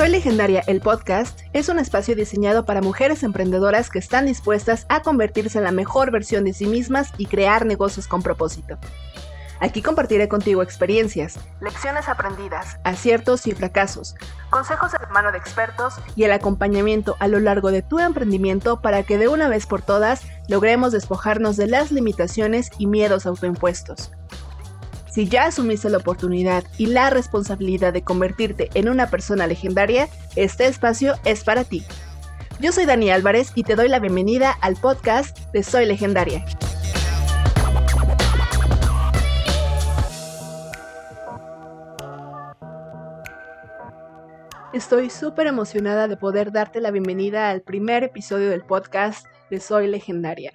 Soy Legendaria, el podcast, es un espacio diseñado para mujeres emprendedoras que están dispuestas a convertirse en la mejor versión de sí mismas y crear negocios con propósito. Aquí compartiré contigo experiencias, lecciones aprendidas, aciertos y fracasos, consejos de la mano de expertos y el acompañamiento a lo largo de tu emprendimiento para que de una vez por todas logremos despojarnos de las limitaciones y miedos autoimpuestos. Si ya asumiste la oportunidad y la responsabilidad de convertirte en una persona legendaria, este espacio es para ti. Yo soy Dani Álvarez y te doy la bienvenida al podcast de Soy Legendaria. Estoy súper emocionada de poder darte la bienvenida al primer episodio del podcast de Soy Legendaria.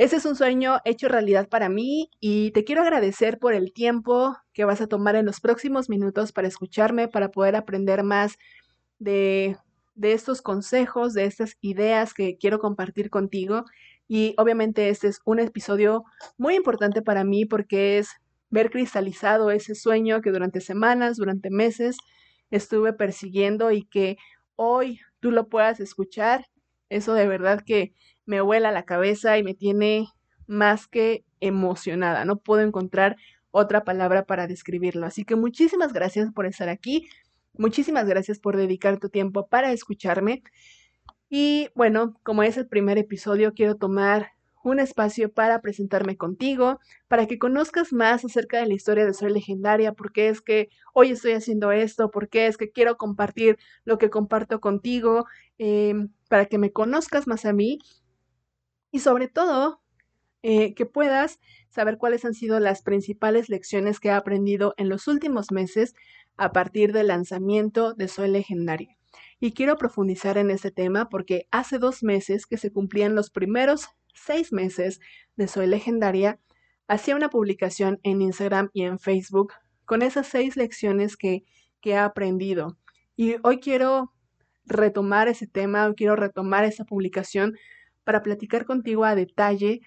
Ese es un sueño hecho realidad para mí y te quiero agradecer por el tiempo que vas a tomar en los próximos minutos para escucharme, para poder aprender más de, de estos consejos, de estas ideas que quiero compartir contigo. Y obviamente este es un episodio muy importante para mí porque es ver cristalizado ese sueño que durante semanas, durante meses estuve persiguiendo y que hoy tú lo puedas escuchar. Eso de verdad que me vuela la cabeza y me tiene más que emocionada. No puedo encontrar otra palabra para describirlo. Así que muchísimas gracias por estar aquí. Muchísimas gracias por dedicar tu tiempo para escucharme. Y bueno, como es el primer episodio, quiero tomar un espacio para presentarme contigo, para que conozcas más acerca de la historia de Soy Legendaria, por qué es que hoy estoy haciendo esto, por qué es que quiero compartir lo que comparto contigo, em, para que me conozcas más a mí y sobre todo eh, que puedas saber cuáles han sido las principales lecciones que he aprendido en los últimos meses a partir del lanzamiento de Soy Legendaria. Y quiero profundizar en este tema porque hace dos meses que se cumplían los primeros seis meses de Soy Legendaria, hacía una publicación en Instagram y en Facebook con esas seis lecciones que, que he aprendido. Y hoy quiero retomar ese tema, quiero retomar esa publicación para platicar contigo a detalle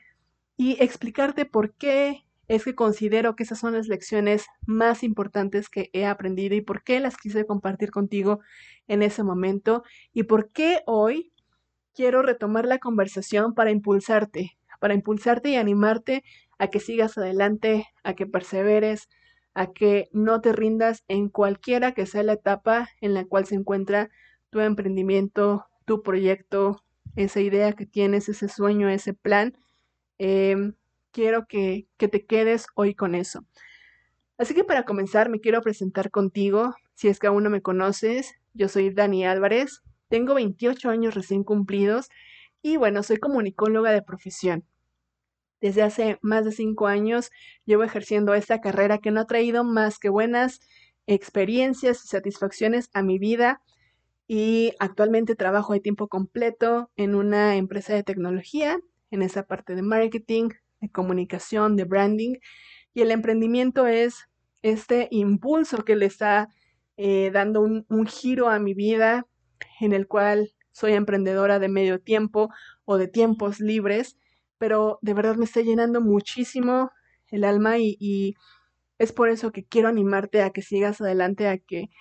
y explicarte por qué es que considero que esas son las lecciones más importantes que he aprendido y por qué las quise compartir contigo en ese momento y por qué hoy quiero retomar la conversación para impulsarte, para impulsarte y animarte a que sigas adelante, a que perseveres, a que no te rindas en cualquiera que sea la etapa en la cual se encuentra tu emprendimiento, tu proyecto, esa idea que tienes, ese sueño, ese plan, em, quiero que, que te quedes hoy con eso. Así que para comenzar me quiero presentar contigo, si es que aún no me conoces, yo soy Dani Álvarez, tengo 28 años recién cumplidos y bueno, soy comunicóloga de profesión. Desde hace más de cinco años llevo ejerciendo esta carrera que no ha traído más que buenas experiencias y satisfacciones a mi vida y actualmente trabajo de tiempo completo en una empresa de tecnología, en esa parte de marketing, de comunicación, de branding. Y el emprendimiento es este impulso que le está eh, dando un, giro a mi vida, en el cual soy emprendedora de medio tiempo o de tiempos libres, pero de verdad me está llenando muchísimo el alma y, y es por eso que quiero animarte a que sigas adelante, a que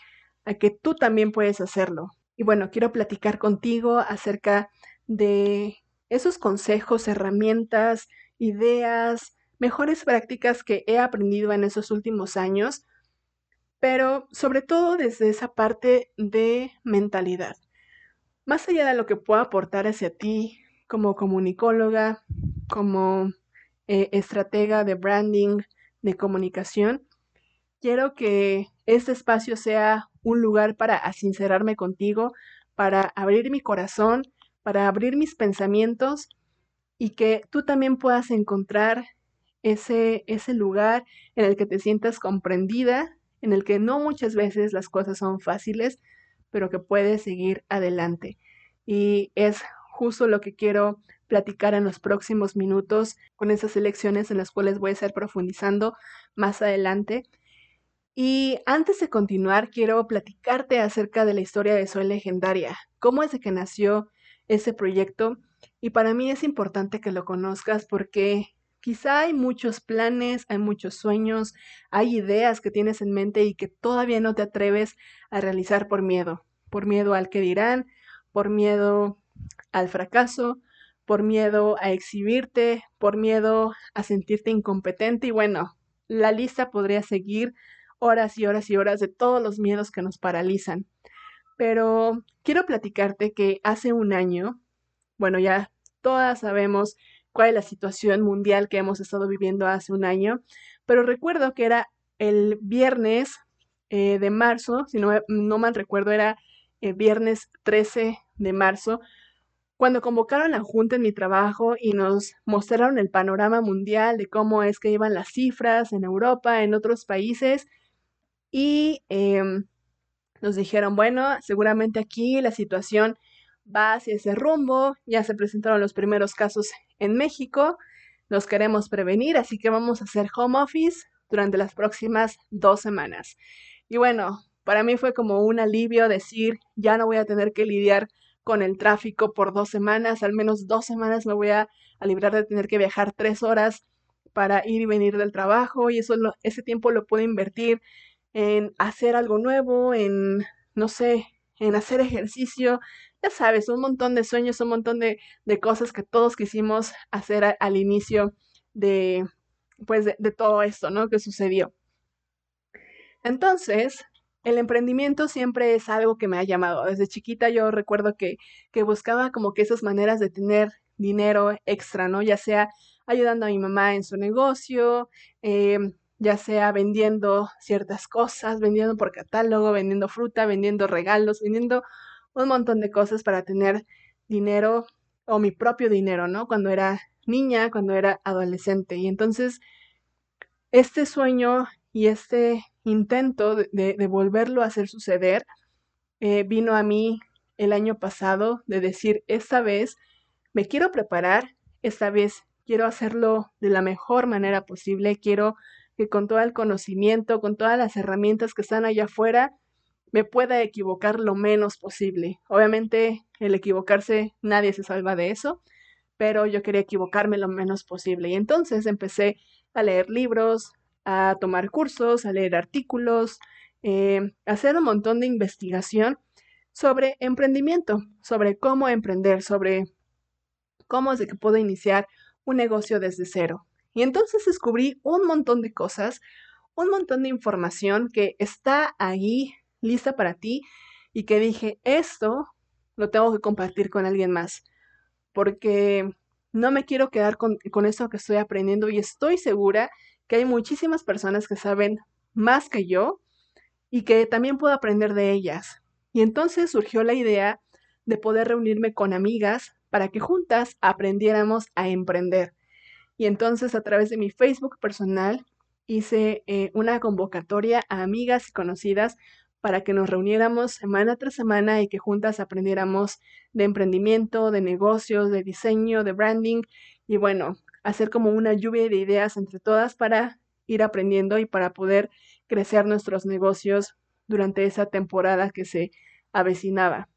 a que tú también puedes hacerlo. Y bueno, quiero platicar contigo acerca de esos consejos, herramientas, ideas, mejores prácticas que he aprendido en esos últimos años, pero sobre todo desde esa parte de mentalidad. Más allá de lo que pueda aportar hacia ti como comunicóloga, como eh, estratega de branding, de comunicación, quiero que este espacio sea un lugar para sincerarme contigo, para abrir mi corazón, para abrir mis pensamientos y que tú también puedas encontrar ese, ese lugar en el que te sientas comprendida, en el que no muchas veces las cosas son fáciles, pero que puedes seguir adelante. Y es justo lo que quiero platicar en los próximos minutos con esas elecciones en las cuales voy a estar profundizando más adelante. Y antes de continuar, quiero platicarte acerca de la historia de Soy Legendaria, cómo es de que nació ese proyecto. Y para mí es importante que lo conozcas porque Quizá hay muchos planes, hay muchos sueños, hay ideas que tienes en mente y que todavía no te atreves a realizar por miedo, por miedo al que dirán, por miedo al fracaso, por miedo a exhibirte, por miedo a sentirte incompetente y bueno, la lista podría seguir horas y horas y horas de todos los miedos que nos paralizan. Pero quiero platicarte que hace un año, bueno, ya todas sabemos cuál es la situación mundial que hemos estado viviendo hace un año, pero recuerdo que era el viernes eh, de marzo, si no, no mal recuerdo, era el viernes 13 de marzo, cuando convocaron a Junta en mi trabajo y nos mostraron el panorama mundial de cómo es que iban las cifras en Europa, en otros países, y em, nos dijeron, bueno, seguramente aquí la situación va hacia ese rumbo, ya se presentaron los primeros casos en México, nos queremos prevenir, así que vamos a hacer home office durante las próximas dos semanas. Y bueno, para mí fue como un alivio decir, ya no voy a tener que lidiar con el tráfico por dos semanas, al menos dos semanas me voy a, librar de tener que viajar tres horas para ir y venir del trabajo y eso ese tiempo lo puedo invertir en hacer algo nuevo, en, no sé, en hacer ejercicio, ya sabes, un montón de sueños, un montón de, cosas que todos quisimos hacer al inicio de, pues, de, de todo esto, ¿no? Que sucedió. Entonces, el emprendimiento siempre es algo que me ha llamado. Desde chiquita yo recuerdo que, que buscaba como que esas maneras de tener dinero extra, ¿no? Ya sea ayudando a mi mamá en su negocio, eh, ya sea vendiendo ciertas cosas, vendiendo por catálogo, vendiendo fruta, vendiendo regalos, vendiendo un montón de cosas para tener dinero o mi propio dinero, ¿no? Cuando era niña, cuando era adolescente. Y entonces, este sueño y este intento de, volverlo a hacer suceder eh, vino a mí el año pasado de decir, esta vez me quiero preparar, esta vez quiero hacerlo de la mejor manera posible, quiero con todo el conocimiento, con todas las herramientas que están allá afuera, me pueda equivocar lo menos posible. Obviamente el equivocarse, nadie se salva de eso, pero yo quería equivocarme lo menos posible. Y entonces empecé a leer libros, a tomar cursos, a leer artículos, eh, hacer un montón de investigación sobre emprendimiento, sobre cómo emprender, sobre cómo es que puedo iniciar un negocio desde cero. Y entonces descubrí un montón de cosas, un montón de información que está ahí lista para ti y que dije, esto lo tengo que compartir con alguien más, porque no me quiero quedar con, con eso que estoy aprendiendo y estoy segura que hay muchísimas personas que saben más que yo y que también puedo aprender de ellas. Y entonces surgió la idea de poder reunirme con amigas para que juntas aprendiéramos a emprender. Y entonces a través de mi Facebook personal hice eh, una convocatoria a amigas y conocidas para que nos reuniéramos semana tras semana y que juntas aprendiéramos de emprendimiento, de negocios, de diseño, de branding. Y bueno, hacer como una lluvia de ideas entre todas para ir aprendiendo y para poder crecer nuestros negocios durante esa temporada que se avecinaba.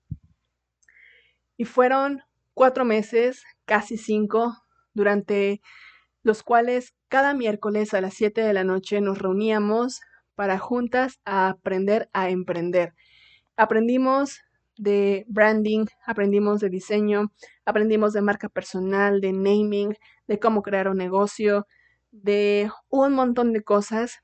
Y fueron cuatro meses, casi cinco, durante los cuales cada miércoles a las siete de la noche nos reuníamos para juntas a aprender a emprender. Aprendimos de branding, aprendimos de diseño, aprendimos de marca personal, de naming, de cómo crear un negocio, de un montón de cosas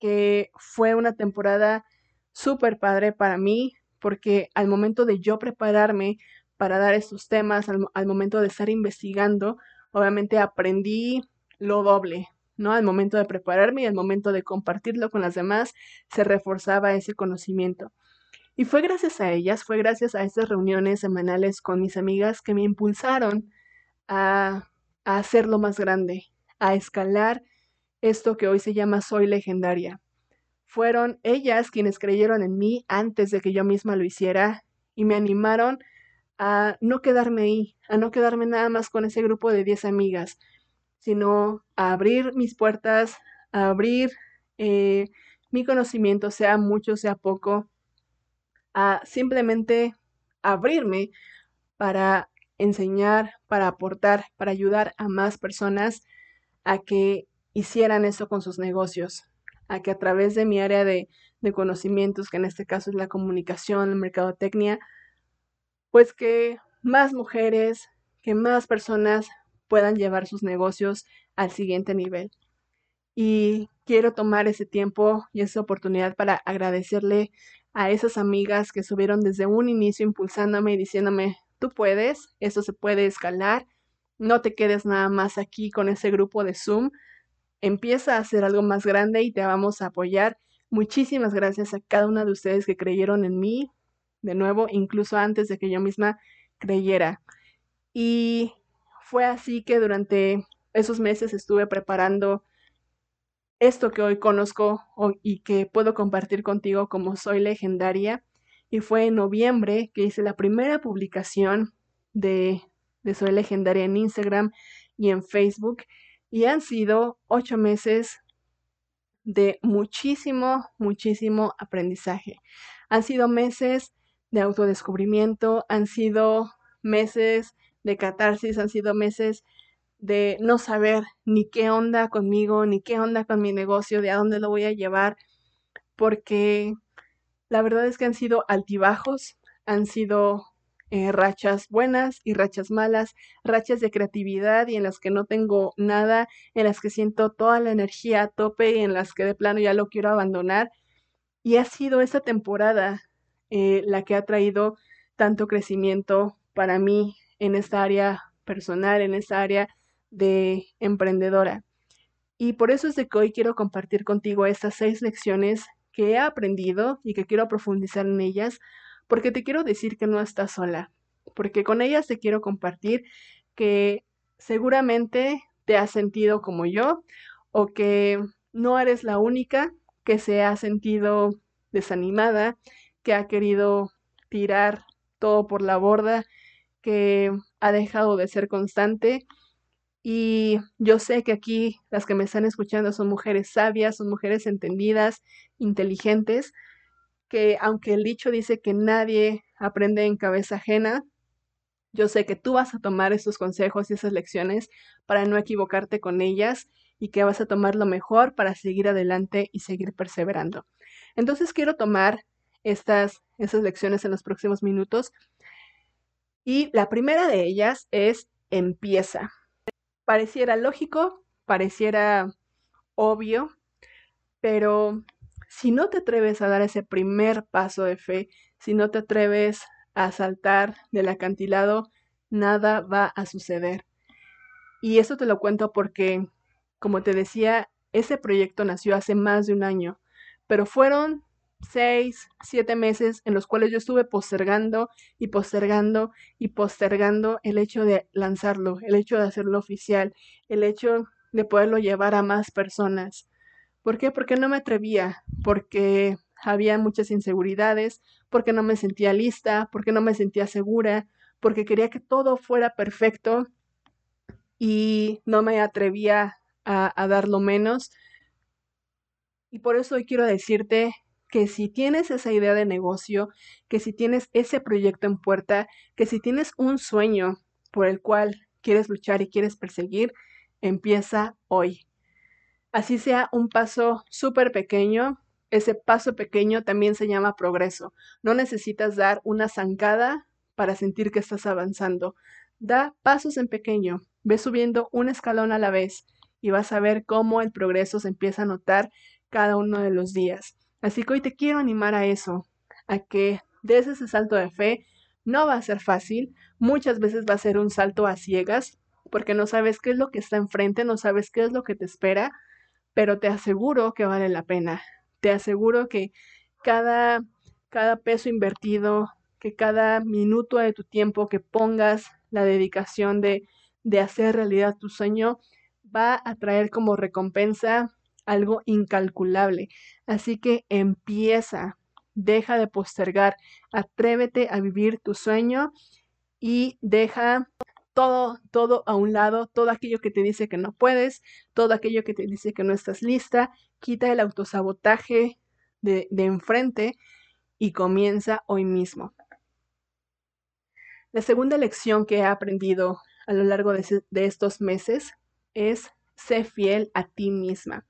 que fue una temporada súper padre para mí porque al momento de yo prepararme para dar estos temas, al, momento de estar investigando, obviamente aprendí lo doble, ¿no? Al momento de prepararme y al momento de compartirlo con las demás, se reforzaba ese conocimiento. Y fue gracias a ellas, fue gracias a estas reuniones semanales con mis amigas que me impulsaron a, hacerlo más grande, a escalar esto que hoy se llama Soy Legendaria. Fueron ellas quienes creyeron en mí antes de que yo misma lo hiciera y me animaron a no quedarme ahí, a no quedarme nada más con ese grupo de 10 amigas, sino a abrir mis puertas, a abrir eh, mi conocimiento, sea mucho, sea poco, a simplemente abrirme para enseñar, para aportar, para ayudar a más personas a que hicieran eso con sus negocios, a que a través de mi área de, de conocimientos, que en este caso es la comunicación, la mercadotecnia, pues que más mujeres, que más personas puedan llevar sus negocios al siguiente nivel. Y quiero tomar ese tiempo y esa oportunidad para agradecerle a esas amigas que subieron desde un inicio impulsándome y diciéndome, tú puedes, eso se puede escalar, no te quedes nada más aquí con ese grupo de Zoom, empieza a hacer algo más grande y te vamos a apoyar. Muchísimas gracias a cada una de ustedes que creyeron en mí, de nuevo, incluso antes de que yo misma creyera. Y fue así que durante esos meses estuve preparando esto que hoy conozco y que puedo compartir contigo como soy legendaria. Y fue en noviembre que hice la primera publicación de, de Soy Legendaria en Instagram y en Facebook. Y han sido ocho meses de muchísimo, muchísimo aprendizaje. Han sido meses de autodescubrimiento, han sido meses de catarsis, han sido meses de no saber ni qué onda conmigo, ni qué onda con mi negocio, de a dónde lo voy a llevar, porque la verdad es que han sido altibajos, han sido eh, rachas buenas y rachas malas, rachas de creatividad y en las que no tengo nada, en las que siento toda la energía a tope y en las que de plano ya lo quiero abandonar. Y ha sido esa temporada eh, la que ha traído tanto crecimiento para mí en esta área personal, en esta área de emprendedora. Y por eso es de que hoy quiero compartir contigo estas seis lecciones que he aprendido y que quiero profundizar en ellas, porque te quiero decir que no estás sola, porque con ellas te quiero compartir que seguramente te has sentido como yo o que no eres la única que se ha sentido desanimada, que ha querido tirar todo por la borda, que ha dejado de ser constante y yo sé que aquí las que me están escuchando son mujeres sabias, son mujeres entendidas, inteligentes, que aunque el dicho dice que nadie aprende en cabeza ajena, yo sé que tú vas a tomar esos consejos y esas lecciones para no equivocarte con ellas y que vas a tomar lo mejor para seguir adelante y seguir perseverando. Entonces quiero tomar estas, esas lecciones en los próximos minutos y la primera de ellas es empieza pareciera lógico, pareciera obvio, pero si no te atreves a dar ese primer paso de fe, si no te atreves a saltar del acantilado, nada va a suceder. Y eso te lo cuento porque, como te decía, ese proyecto nació hace más de un año, pero fueron seis, siete meses en los cuales yo estuve postergando y postergando y postergando el hecho de lanzarlo, el hecho de hacerlo oficial, el hecho de poderlo llevar a más personas. ¿Por qué? Porque no me atrevía, porque había muchas inseguridades, porque no me sentía lista, porque no me sentía segura, porque quería que todo fuera perfecto y no me atrevía a, a dar lo menos. Y por eso hoy quiero decirte que si tienes esa idea de negocio, que si tienes ese proyecto en puerta, que si tienes un sueño por el cual quieres luchar y quieres perseguir, empieza hoy. Así sea un paso súper pequeño, ese paso pequeño también se llama progreso. No necesitas dar una zancada para sentir que estás avanzando. Da pasos en pequeño, ve subiendo un escalón a la vez y vas a ver cómo el progreso se empieza a notar cada uno de los días. Así que hoy te quiero animar a eso, a que des ese salto de fe. No va a ser fácil, muchas veces va a ser un salto a ciegas, porque no sabes qué es lo que está enfrente, no sabes qué es lo que te espera, pero te aseguro que vale la pena. Te aseguro que cada, cada peso invertido, que cada minuto de tu tiempo que pongas la dedicación de, de hacer realidad tu sueño, va a traer como recompensa algo incalculable. Así que empieza, deja de postergar, atrévete a vivir tu sueño y deja todo, todo a un lado, todo aquello que te dice que no puedes, todo aquello que te dice que no estás lista, quita el autosabotaje de, de enfrente y comienza hoy mismo. La segunda lección que he aprendido a lo largo de, de estos meses es sé fiel a ti misma.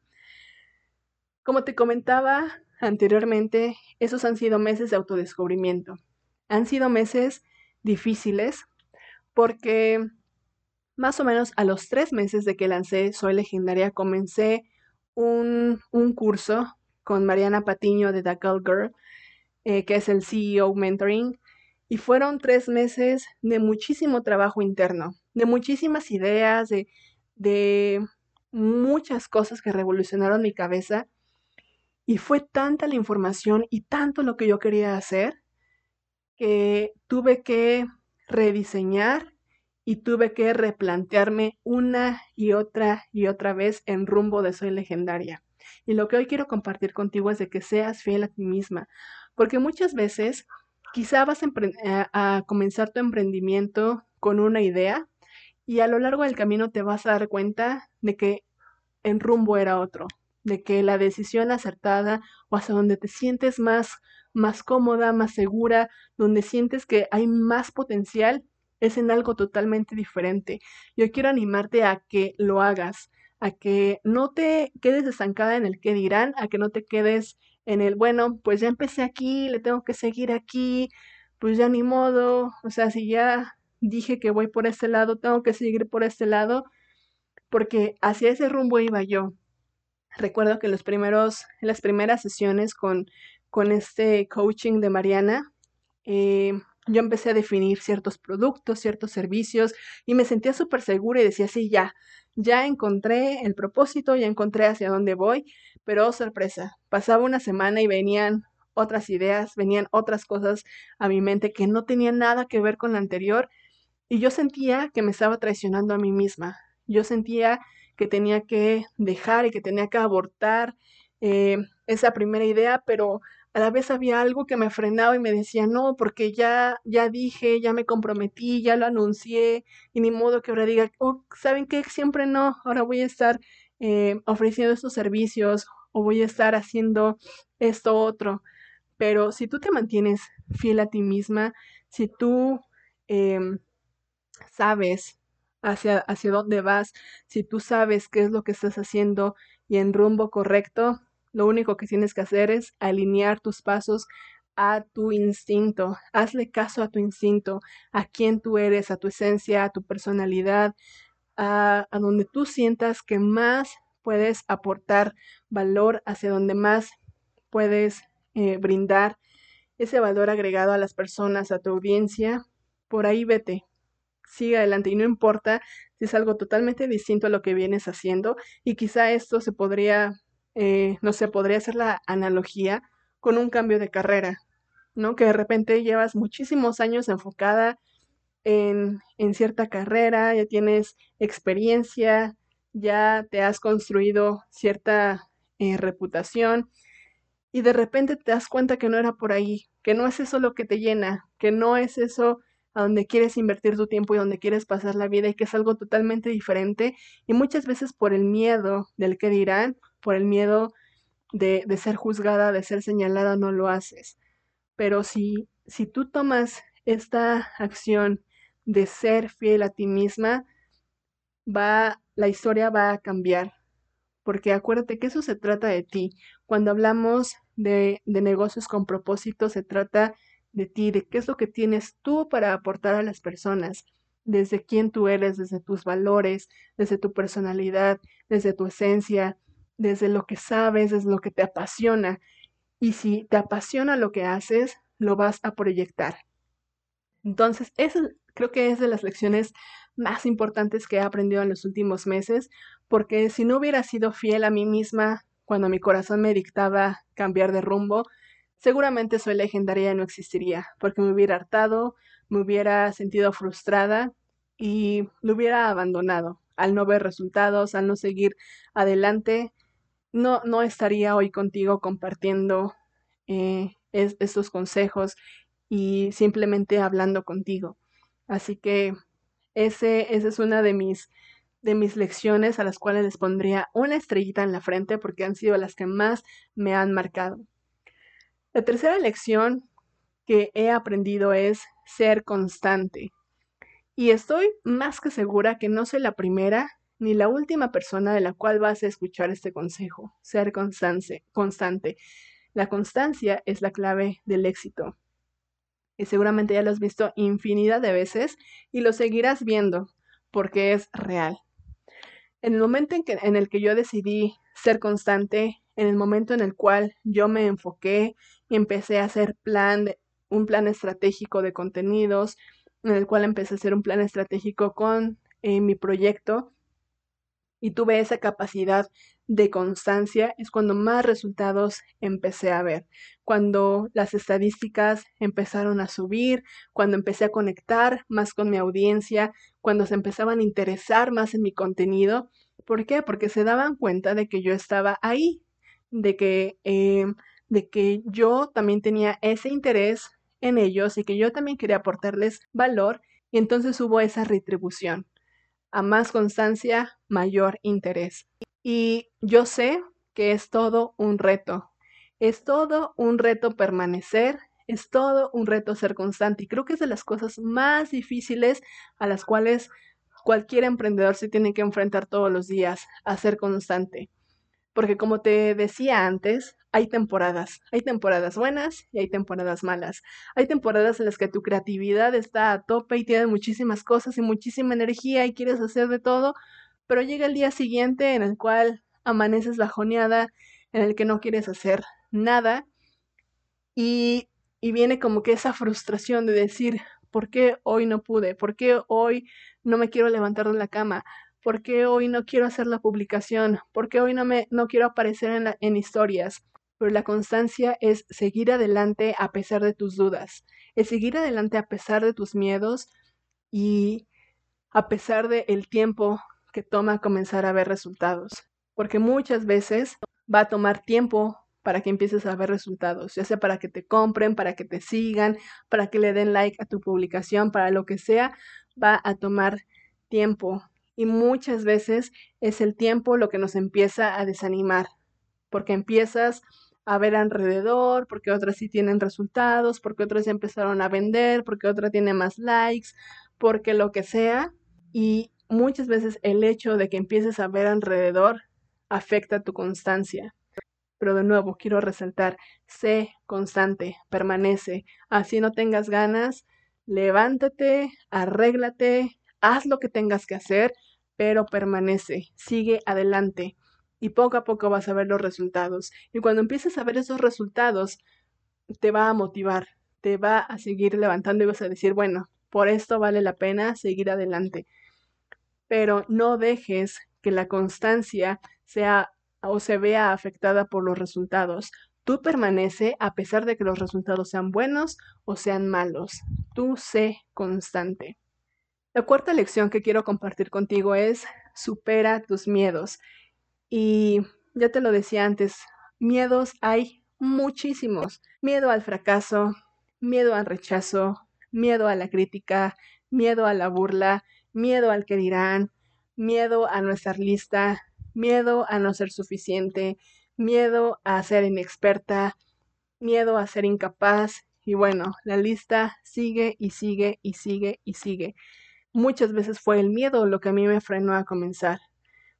Como te comentaba anteriormente, esos han sido meses de autodescubrimiento. Han sido meses difíciles porque más o menos a los tres meses de que lancé Soy Legendaria comencé un, curso con Mariana Patiño de The Girl Girl, eh, que es el CEO Mentoring, y fueron tres meses de muchísimo trabajo interno, de muchísimas ideas, de, de muchas cosas que revolucionaron mi cabeza. Y fue tanta la información y tanto lo que yo quería hacer que tuve que rediseñar y tuve que replantearme una y otra y otra vez en rumbo de Soy Legendaria. Y lo que hoy quiero compartir contigo es de que seas fiel a ti misma, porque muchas veces quizá vas a, comenzar tu emprendimiento con una idea y a lo largo del camino te vas a dar cuenta de que en rumbo era otro, de que la decisión acertada o hacia donde te sientes más, más cómoda, más segura, donde sientes que hay más potencial, es en algo totalmente diferente. Yo quiero animarte a que lo hagas, a que no te quedes estancada en el que dirán, a que no te quedes en el, bueno, pues ya empecé aquí, le tengo que seguir aquí, pues ya ni modo, o sea, si ya dije que voy por este lado, tengo que seguir por este lado, porque hacia ese rumbo iba yo. Recuerdo que los primeros, en las primeras sesiones con, con este coaching de Mariana, eh, yo empecé a definir ciertos productos, ciertos servicios y me sentía súper segura y decía, sí, ya, ya encontré el propósito, ya encontré hacia dónde voy, pero oh, sorpresa, pasaba una semana y venían otras ideas, venían otras cosas a mi mente que no tenían nada que ver con la anterior y yo sentía que me estaba traicionando a mí misma. Yo sentía que tenía que dejar y que tenía que abortar eh, esa primera idea, pero a la vez había algo que me frenaba y me decía, no, porque ya, ya dije, ya me comprometí, ya lo anuncié, y ni modo que ahora diga, oh, ¿saben qué? Siempre no, ahora voy a estar eh, ofreciendo estos servicios o voy a estar haciendo esto otro. Pero si tú te mantienes fiel a ti misma, si tú em, sabes hacia, hacia dónde vas, si tú sabes qué es lo que estás haciendo y en rumbo correcto, lo único que tienes que hacer es alinear tus pasos a tu instinto. Hazle caso a tu instinto, a quién tú eres, a tu esencia, a tu personalidad, a, donde tú sientas que más puedes aportar valor, hacia donde más puedes eh, brindar ese valor agregado a las personas, a tu audiencia. Por ahí vete, sigue adelante y no importa si es algo totalmente distinto a lo que vienes haciendo y quizá esto se podría eh, no sé, podría hacer la analogía con un cambio de carrera, ¿no? Que de repente llevas muchísimos años enfocada en, en cierta carrera, ya tienes experiencia, ya te has construido cierta eh, reputación y de repente te das cuenta que no era por ahí, que no es eso lo que te llena, que no es eso a donde quieres invertir tu tiempo y donde quieres pasar la vida y que es algo totalmente diferente y muchas veces por el miedo del que dirán por el miedo de, ser juzgada, de ser señalada, no lo haces. Pero si, si tú tomas esta acción de ser fiel a ti misma, va, la historia va a cambiar. Porque acuérdate que eso se trata de ti. Cuando hablamos de, de negocios con propósito, se trata de ti, de qué es lo que tienes tú para aportar a las personas, desde quién tú eres, desde tus valores, desde tu personalidad, desde tu esencia, desde lo que sabes, desde lo que te apasiona. Y si te apasiona lo que haces, lo vas a proyectar. Entonces, eso creo que es de las lecciones más importantes que he aprendido en los últimos meses, porque si no hubiera sido fiel a mí misma cuando mi corazón me dictaba cambiar de rumbo, seguramente soy legendaria y no existiría, porque me hubiera hartado, me hubiera sentido frustrada y lo hubiera abandonado al no ver resultados, al no seguir adelante no, no estaría hoy contigo compartiendo eh, estos consejos y simplemente hablando contigo. Así que ese, esa es una de mis, de mis lecciones a las cuales les pondría una estrellita en la frente porque han sido las que más me han marcado. La tercera lección que he aprendido es ser constante. Y estoy más que segura que no soy la primera ni la última persona de la cual vas a escuchar este consejo. Ser constante. constante. La constancia es la clave del éxito. Y seguramente ya lo has visto infinidad de veces y lo seguirás viendo porque es real. En el momento en, que, en el que yo decidí ser constante, en el momento en el cual yo me enfoqué empecé a hacer plan un plan estratégico de contenidos, en el cual empecé a hacer un plan estratégico con eh, mi proyecto y tuve esa capacidad de constancia, es cuando más resultados empecé a ver. Cuando las estadísticas empezaron a subir, cuando empecé a conectar más con mi audiencia, cuando se empezaban a interesar más en mi contenido. ¿Por qué? Porque se daban cuenta de que yo estaba ahí, de que, eh, de que yo también tenía ese interés en ellos y que yo también quería aportarles valor y entonces hubo esa retribución. A más constancia, mayor interés. Y yo sé que es todo un reto. Es todo un reto permanecer, es todo un reto ser constante. Y creo que es de las cosas más difíciles a las cuales cualquier emprendedor se tiene que enfrentar todos los días, a ser constante. Porque como te decía antes, hay temporadas, hay temporadas buenas y hay temporadas malas. Hay temporadas en las que tu creatividad está a tope y tienes muchísimas cosas y muchísima energía y quieres hacer de todo, pero llega el día siguiente en el cual amaneces bajoneada, en el que no quieres hacer nada y, y viene como que esa frustración de decir, ¿por qué hoy no pude? ¿Por qué hoy no me quiero levantar de la cama? ¿Por qué hoy no quiero hacer la publicación? ¿Por qué hoy no, me, no quiero aparecer en, en historias? pero la constancia es seguir adelante a pesar de tus dudas, es seguir adelante a pesar de tus miedos y a pesar del el tiempo que toma comenzar a ver resultados. Porque muchas veces va a tomar tiempo para que empieces a ver resultados, ya sea para que te compren, para que te sigan, para que le den like a tu publicación, para lo que sea, va a tomar tiempo. Y muchas veces es el tiempo lo que nos empieza a desanimar, porque empiezas a ver alrededor, porque otras sí tienen resultados, porque otras ya empezaron a vender, porque otra tiene más likes, porque lo que sea. Y muchas veces el hecho de que empieces a ver alrededor afecta tu constancia. Pero de nuevo, quiero resaltar, sé constante, permanece. Así no tengas ganas, levántate, arréglate, haz lo que tengas que hacer, pero permanece, sigue adelante y poco a poco vas a ver los resultados. Y cuando empieces a ver esos resultados, te va a motivar, te va a seguir levantando y vas a decir, bueno, por esto vale la pena seguir adelante. Pero no dejes que la constancia sea o se vea afectada por los resultados. Tú permanece a pesar de que los resultados sean buenos o sean malos. Tú sé constante. La cuarta lección que quiero compartir contigo es supera tus miedos. Y ya te lo decía antes, miedos hay muchísimos. Miedo al fracaso, miedo al rechazo, miedo a la crítica, miedo a la burla, miedo al que dirán, miedo a no estar lista, miedo a no ser suficiente, miedo a ser inexperta, miedo a ser incapaz. Y bueno, la lista sigue y sigue y sigue y sigue. Muchas veces fue el miedo lo que a mí me frenó a comenzar.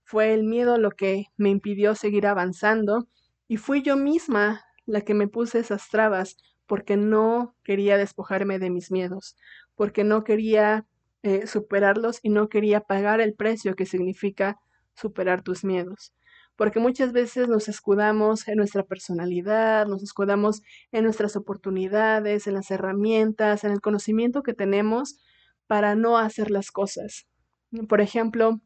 Fue el miedo lo que me impidió seguir avanzando y fui yo misma la que me puse esas trabas porque no quería despojarme de mis miedos, porque no quería eh, superarlos y no quería pagar el precio que significa superar tus miedos. Porque muchas veces nos escudamos en nuestra personalidad, nos escudamos en nuestras oportunidades, en las herramientas, en el conocimiento que tenemos para no hacer las cosas. Por ejemplo,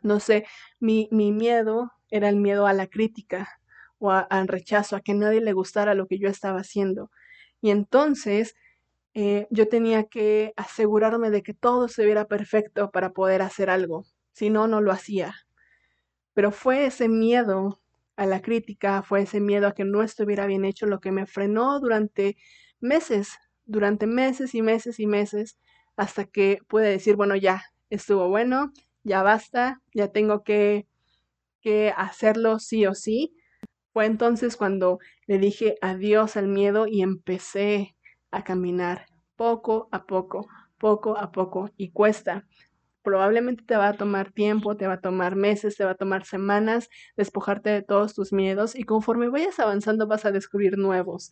no sé, mi, mi miedo era el miedo a la crítica o al rechazo, a que nadie le gustara lo que yo estaba haciendo. Y entonces eh, yo tenía que asegurarme de que todo se viera perfecto para poder hacer algo, si no, no lo hacía. Pero fue ese miedo a la crítica, fue ese miedo a que no estuviera bien hecho lo que me frenó durante meses, durante meses y meses y meses, hasta que pude decir, bueno, ya, estuvo bueno, ya basta, ya tengo que, que hacerlo sí o sí. Fue entonces cuando le dije adiós al miedo y empecé a caminar poco a poco, poco a poco, y cuesta. Probablemente te va a tomar tiempo, te va a tomar meses, te va a tomar semanas despojarte de todos tus miedos y conforme vayas avanzando vas a descubrir nuevos.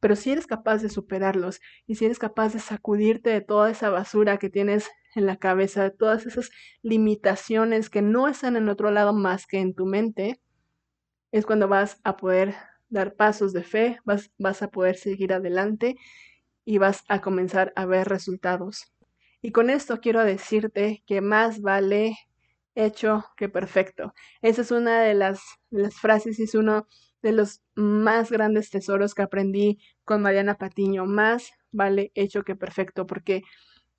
Pero si eres capaz de superarlos y si eres capaz de sacudirte de toda esa basura que tienes en la cabeza, de todas esas limitaciones que no están en otro lado más que en tu mente, es cuando vas a poder dar pasos de fe, vas, vas a poder seguir adelante y vas a comenzar a ver resultados. Y con esto quiero decirte que más vale hecho que perfecto. Esa es una de las, las frases y es uno de los más grandes tesoros que aprendí con Mariana Patiño. Más vale hecho que perfecto, porque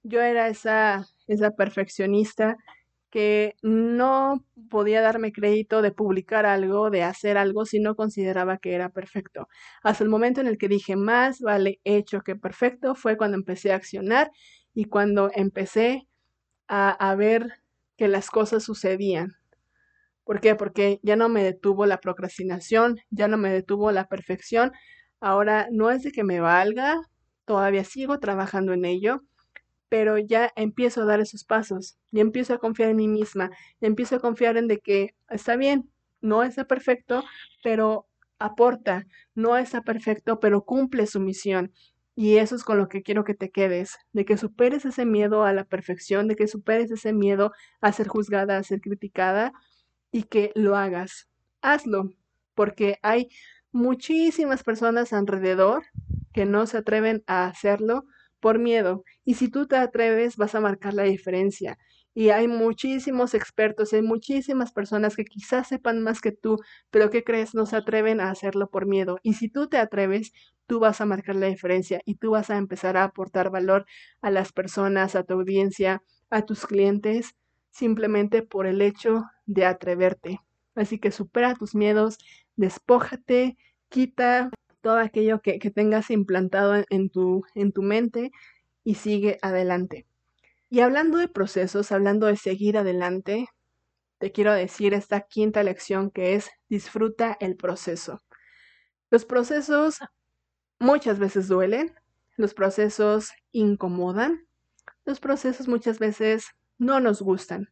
yo era esa, esa perfeccionista que no podía darme crédito de publicar algo, de hacer algo, si no consideraba que era perfecto. Hasta el momento en el que dije más vale hecho que perfecto fue cuando empecé a accionar y cuando empecé a, ver que las cosas sucedían. ¿Por qué? Porque ya no me detuvo la procrastinación, ya no me detuvo la perfección. Ahora no es de que me valga, todavía sigo trabajando en ello, pero ya empiezo a dar esos pasos, y empiezo a confiar en mí misma, y empiezo a confiar en de que está bien, no está perfecto, pero aporta, no está perfecto, pero cumple su misión. Y eso es con lo que quiero que te quedes, de que superes ese miedo a la perfección, de que superes ese miedo a ser juzgada, a ser criticada y que lo hagas. Hazlo, porque hay muchísimas personas alrededor que no se atreven a hacerlo por miedo. Y si tú te atreves, vas a marcar la diferencia. Y hay muchísimos expertos, hay muchísimas personas que quizás sepan más que tú, pero que crees no se atreven a hacerlo por miedo. Y si tú te atreves, tú vas a marcar la diferencia y tú vas a empezar a aportar valor a las personas, a tu audiencia, a tus clientes, simplemente por el hecho de atreverte. Así que supera tus miedos, despójate, quita todo aquello que, tengas implantado en, tu, en tu mente y sigue adelante. Y hablando de procesos, hablando de seguir adelante, te quiero decir esta quinta lección que es disfruta el proceso. Los procesos muchas veces duelen, los procesos incomodan, los procesos muchas veces no nos gustan,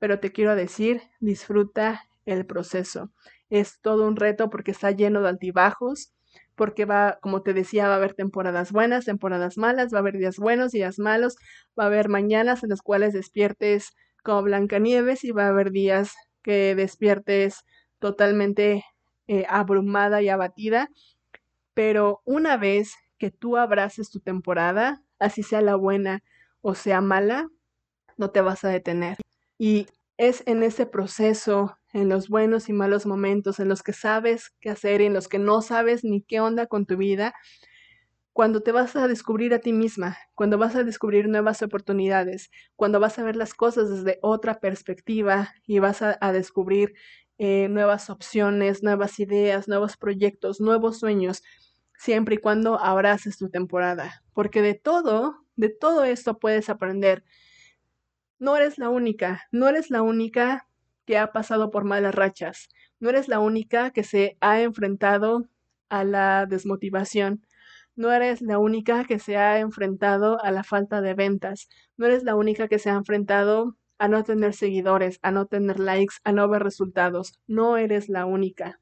pero te quiero decir, disfruta el proceso. Es todo un reto porque está lleno de altibajos, porque va, como te decía, va a haber temporadas buenas, temporadas malas, va a haber días buenos, días malos, va a haber mañanas en las cuales despiertes como Blancanieves y va a haber días que despiertes totalmente eh, abrumada y abatida pero una vez que tú abraces tu temporada, así sea la buena o sea mala, no te vas a detener. Y es en ese proceso, en los buenos y malos momentos, en los que sabes qué hacer y en los que no sabes ni qué onda con tu vida, cuando te vas a descubrir a ti misma, cuando vas a descubrir nuevas oportunidades, cuando vas a ver las cosas desde otra perspectiva y vas a, descubrir eh, nuevas opciones, nuevas ideas, nuevos proyectos, nuevos sueños, siempre y cuando abraces tu temporada, porque de todo, de todo esto puedes aprender. No eres la única, no eres la única que ha pasado por malas rachas, no eres la única que se ha enfrentado a la desmotivación, no eres la única que se ha enfrentado a la falta de ventas, no eres la única que se ha enfrentado a no tener seguidores, a no tener likes, a no ver resultados, no eres la única.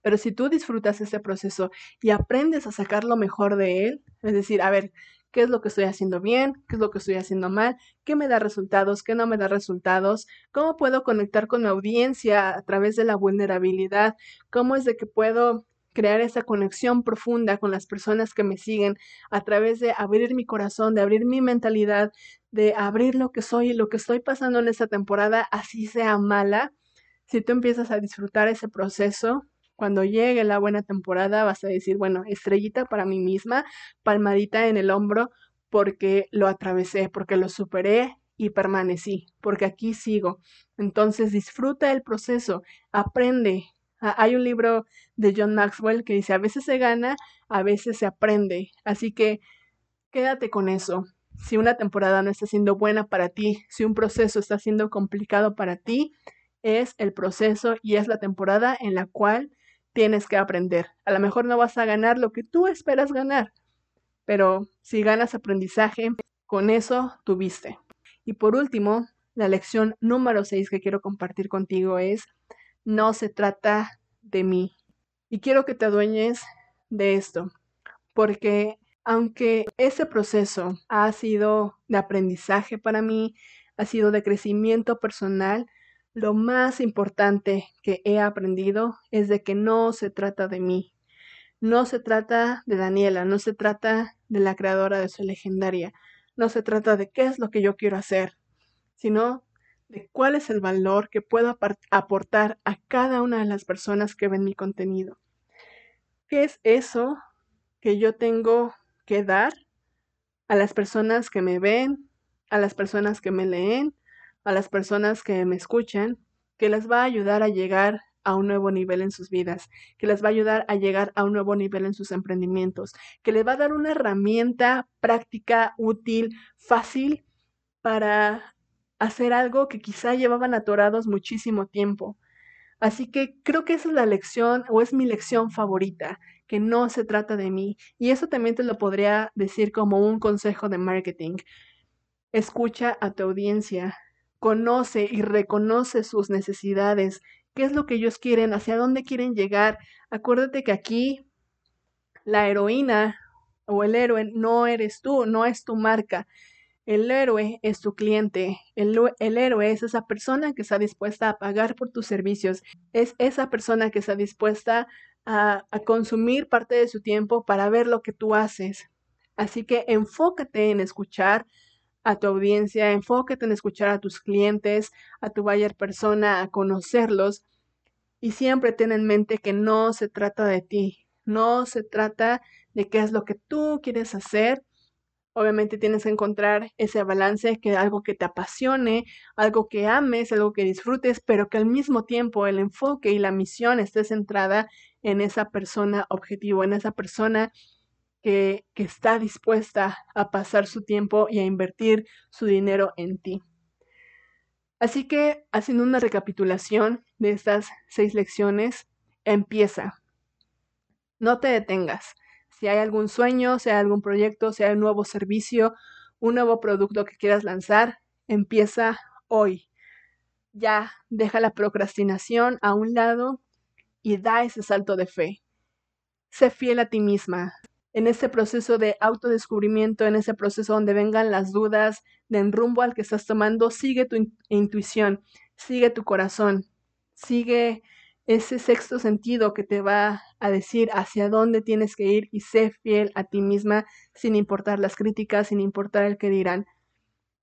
Pero si tú disfrutas ese proceso y aprendes a sacar lo mejor de él, es decir, a ver, ¿qué es lo que estoy haciendo bien? ¿Qué es lo que estoy haciendo mal? ¿Qué me da resultados? ¿Qué no me da resultados? ¿Cómo puedo conectar con la audiencia a través de la vulnerabilidad? ¿Cómo es de que puedo crear esa conexión profunda con las personas que me siguen a través de abrir mi corazón, de abrir mi mentalidad, de abrir lo que soy y lo que estoy pasando en esta temporada, así sea mala? Si tú empiezas a disfrutar ese proceso, cuando llegue la buena temporada vas a decir, bueno, estrellita para mí misma, palmadita en el hombro, porque lo atravesé, porque lo superé y permanecí, porque aquí sigo. Entonces disfruta el proceso, aprende. Ah, hay un libro de John Maxwell que dice, a veces se gana, a veces se aprende. Así que quédate con eso. Si una temporada no está siendo buena para ti, si un proceso está siendo complicado para ti, es el proceso y es la temporada en la cual tienes que aprender. A lo mejor no vas a ganar lo que tú esperas ganar, pero si ganas aprendizaje, con eso tuviste. Y por último, la lección número 6 que quiero compartir contigo es, no se trata de mí. Y quiero que te adueñes de esto, porque aunque ese proceso ha sido de aprendizaje para mí, ha sido de crecimiento personal, lo más importante que he aprendido es de que no se trata de mí, no se trata de Daniela, no se trata de la creadora de su legendaria, no se trata de qué es lo que yo quiero hacer, sino de cuál es el valor que puedo aportar a cada una de las personas que ven mi contenido. ¿Qué es eso que yo tengo que dar a las personas que me ven, a las personas que me leen, a las personas que me escuchan, que les va a ayudar a llegar a un nuevo nivel en sus vidas, que les va a ayudar a llegar a un nuevo nivel en sus emprendimientos, que les va a dar una herramienta práctica, útil, fácil para hacer algo que quizá llevaban atorados muchísimo tiempo. Así que creo que esa es la lección o es mi lección favorita, que no se trata de mí. Y eso también te lo podría decir como un consejo de marketing. Escucha a tu audiencia, conoce y reconoce sus necesidades, qué es lo que ellos quieren, hacia dónde quieren llegar. Acuérdate que aquí la heroína o el héroe no eres tú, no es tu marca. El héroe es tu cliente, el, el, héroe es esa persona que está dispuesta a pagar por tus servicios, es esa persona que está dispuesta a, a consumir parte de su tiempo para ver lo que tú haces. Así que enfócate en escuchar, a tu audiencia, enfócate en escuchar a tus clientes, a tu buyer persona, a conocerlos y siempre ten en mente que no se trata de ti, no se trata de qué es lo que tú quieres hacer. Obviamente tienes que encontrar ese balance, que algo que te apasione, algo que ames, algo que disfrutes, pero que al mismo tiempo el enfoque y la misión esté centrada en esa persona objetivo, en esa persona que, está dispuesta a pasar su tiempo y a invertir su dinero en ti. Así que, haciendo una recapitulación de estas seis lecciones, empieza. No te detengas. Si hay algún sueño, si hay algún proyecto, si hay un nuevo servicio, un nuevo producto que quieras lanzar, empieza hoy. Ya deja la procrastinación a un lado y da ese salto de fe. Sé fiel a ti misma en ese proceso de autodescubrimiento, en ese proceso donde vengan las dudas del rumbo al que estás tomando, sigue tu intuición, sigue tu corazón, sigue ese sexto sentido que te va a decir hacia dónde tienes que ir y sé fiel a ti misma sin importar las críticas, sin importar el que dirán.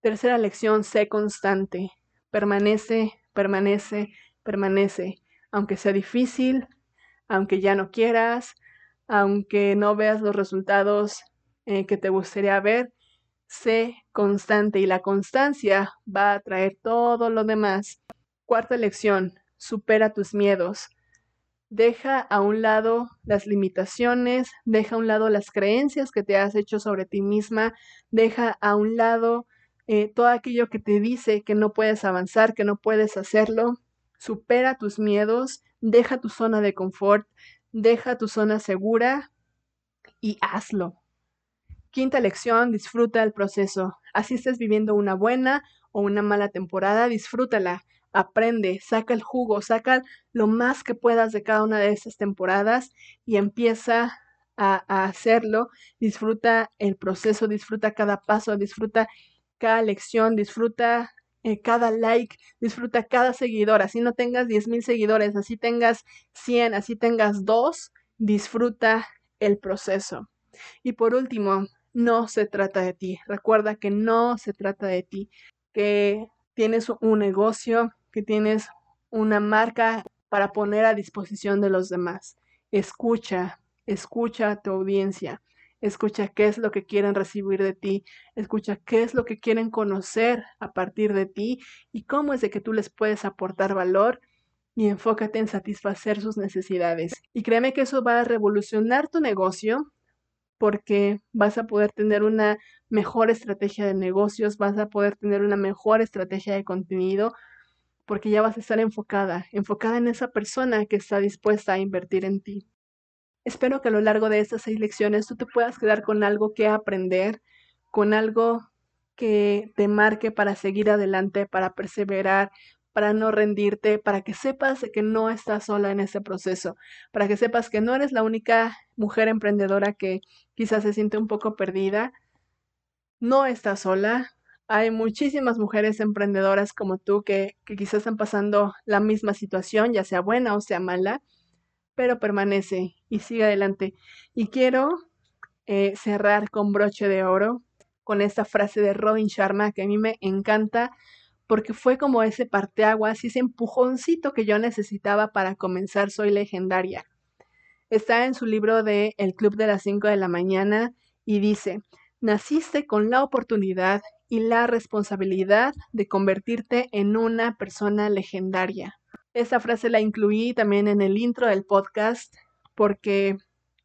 Tercera lección, sé constante, permanece, permanece, permanece, aunque sea difícil, aunque ya no quieras, aunque no veas los resultados eh, que te gustaría ver, sé constante y la constancia va a traer todo lo demás. Cuarta lección, supera tus miedos. Deja a un lado las limitaciones, deja a un lado las creencias que te has hecho sobre ti misma, deja a un lado eh, todo aquello que te dice que no puedes avanzar, que no puedes hacerlo. Supera tus miedos, deja tu zona de confort, Deja tu zona segura y hazlo. Quinta lección, disfruta el proceso. Así estés viviendo una buena o una mala temporada, disfrútala, aprende, saca el jugo, saca lo más que puedas de cada una de esas temporadas y empieza a, hacerlo. Disfruta el proceso, disfruta cada paso, disfruta cada lección, disfruta eh, cada like, disfruta cada seguidor, así no tengas 10 mil seguidores, así tengas 100, así tengas 2, disfruta el proceso. Y por último, no se trata de ti. Recuerda que no se trata de ti, que tienes un negocio, que tienes una marca para poner a disposición de los demás. Escucha, escucha a tu audiencia. Escucha qué es lo que quieren recibir de ti. Escucha qué es lo que quieren conocer a partir de ti y cómo es de que tú les puedes aportar valor y enfócate en satisfacer sus necesidades. Y créeme que eso va a revolucionar tu negocio porque vas a poder tener una mejor estrategia de negocios, vas a poder tener una mejor estrategia de contenido, porque ya vas a estar enfocada, enfocada en esa persona que está dispuesta a invertir en ti. Espero que a lo largo de estas seis lecciones tú te puedas quedar con algo que aprender, con algo que te marque para seguir adelante, para perseverar, para no rendirte, para que sepas que no estás sola en este proceso, para que sepas que no eres la única mujer emprendedora que quizás se siente un poco perdida. No estás sola. Hay muchísimas mujeres emprendedoras como tú que, que quizás están pasando la misma situación, ya sea buena o sea mala, pero permanece y sigue adelante. Y quiero eh, cerrar con broche de oro con esta frase de Robin Sharma que a mí me encanta porque fue como ese parteaguas y ese empujoncito que yo necesitaba para comenzar Soy Legendaria. Está en su libro de El Club de las 5 de la mañana y dice, naciste con la oportunidad y la responsabilidad de convertirte en una persona legendaria. Esta frase la incluí también en el intro del podcast porque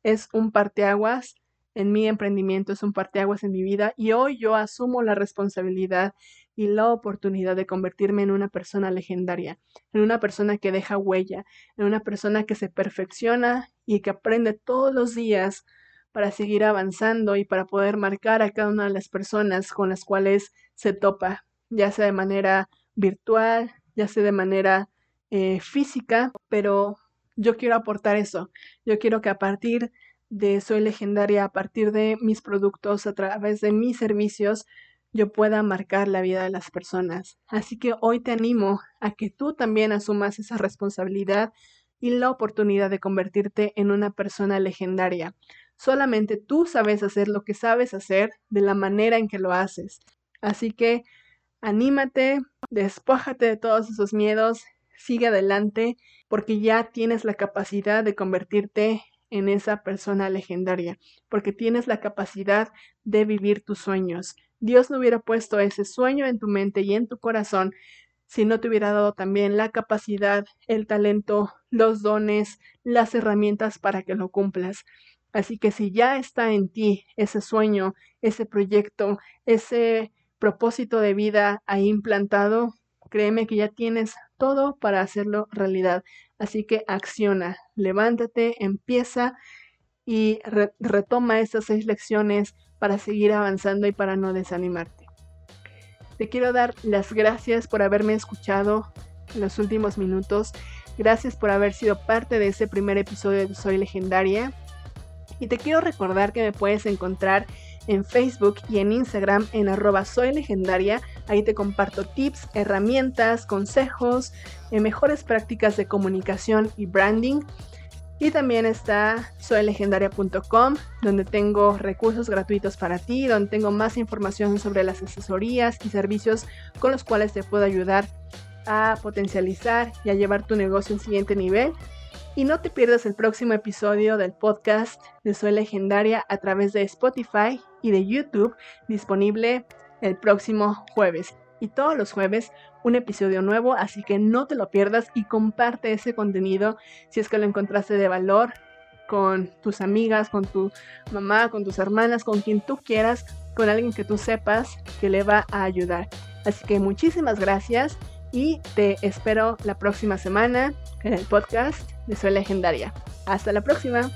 es un parteaguas en mi emprendimiento, es un parteaguas en mi vida y hoy yo asumo la responsabilidad y la oportunidad de convertirme en una persona legendaria, en una persona que deja huella, en una persona que se perfecciona y que aprende todos los días para seguir avanzando y para poder marcar a cada una de las personas con las cuales se topa, ya sea de manera virtual, ya sea de manera eh, física, pero yo quiero aportar eso. Yo quiero que a partir de Soy Legendaria, a partir de mis productos, a través de mis servicios, yo pueda marcar la vida de las personas. Así que hoy te animo a que tú también asumas esa responsabilidad y la oportunidad de convertirte en una persona legendaria. Solamente tú sabes hacer lo que sabes hacer de la manera en que lo haces. Así que anímate, despójate de todos esos miedos, sigue adelante porque ya tienes la capacidad de convertirte en esa persona legendaria, porque tienes la capacidad de vivir tus sueños. Dios no hubiera puesto ese sueño en tu mente y en tu corazón si no te hubiera dado también la capacidad, el talento, los dones, las herramientas para que lo cumplas. Así que si ya está en ti ese sueño, ese proyecto, ese propósito de vida ahí implantado, créeme que ya tienes todo para hacerlo realidad. Así que acciona, levántate, empieza y retoma esas seis lecciones para seguir avanzando y para no desanimarte. Te quiero dar las gracias por haberme escuchado en los últimos minutos. Gracias por haber sido parte de ese primer episodio de Soy Legendaria. Y te quiero recordar que me puedes encontrar en Facebook y en Instagram en arroba soy legendaria. Ahí te comparto tips, herramientas, consejos, eh, mejores prácticas de comunicación y branding. Y también está soylegendaria.com, donde tengo recursos gratuitos para ti, donde tengo más información sobre las asesorías y servicios con los cuales te puedo ayudar a potencializar y a llevar tu negocio a un siguiente nivel. Y no te pierdas el próximo episodio del podcast de Soy Legendaria a través de Spotify y de YouTube, disponible el próximo jueves. Y todos los jueves un episodio nuevo, así que no te lo pierdas y comparte ese contenido si es que lo encontraste de valor con tus amigas, con tu mamá, con tus hermanas, con quien tú quieras, con alguien que tú sepas que le va a ayudar. Así que muchísimas gracias y te espero la próxima semana en el podcast de Soy Legendaria. Hasta la próxima.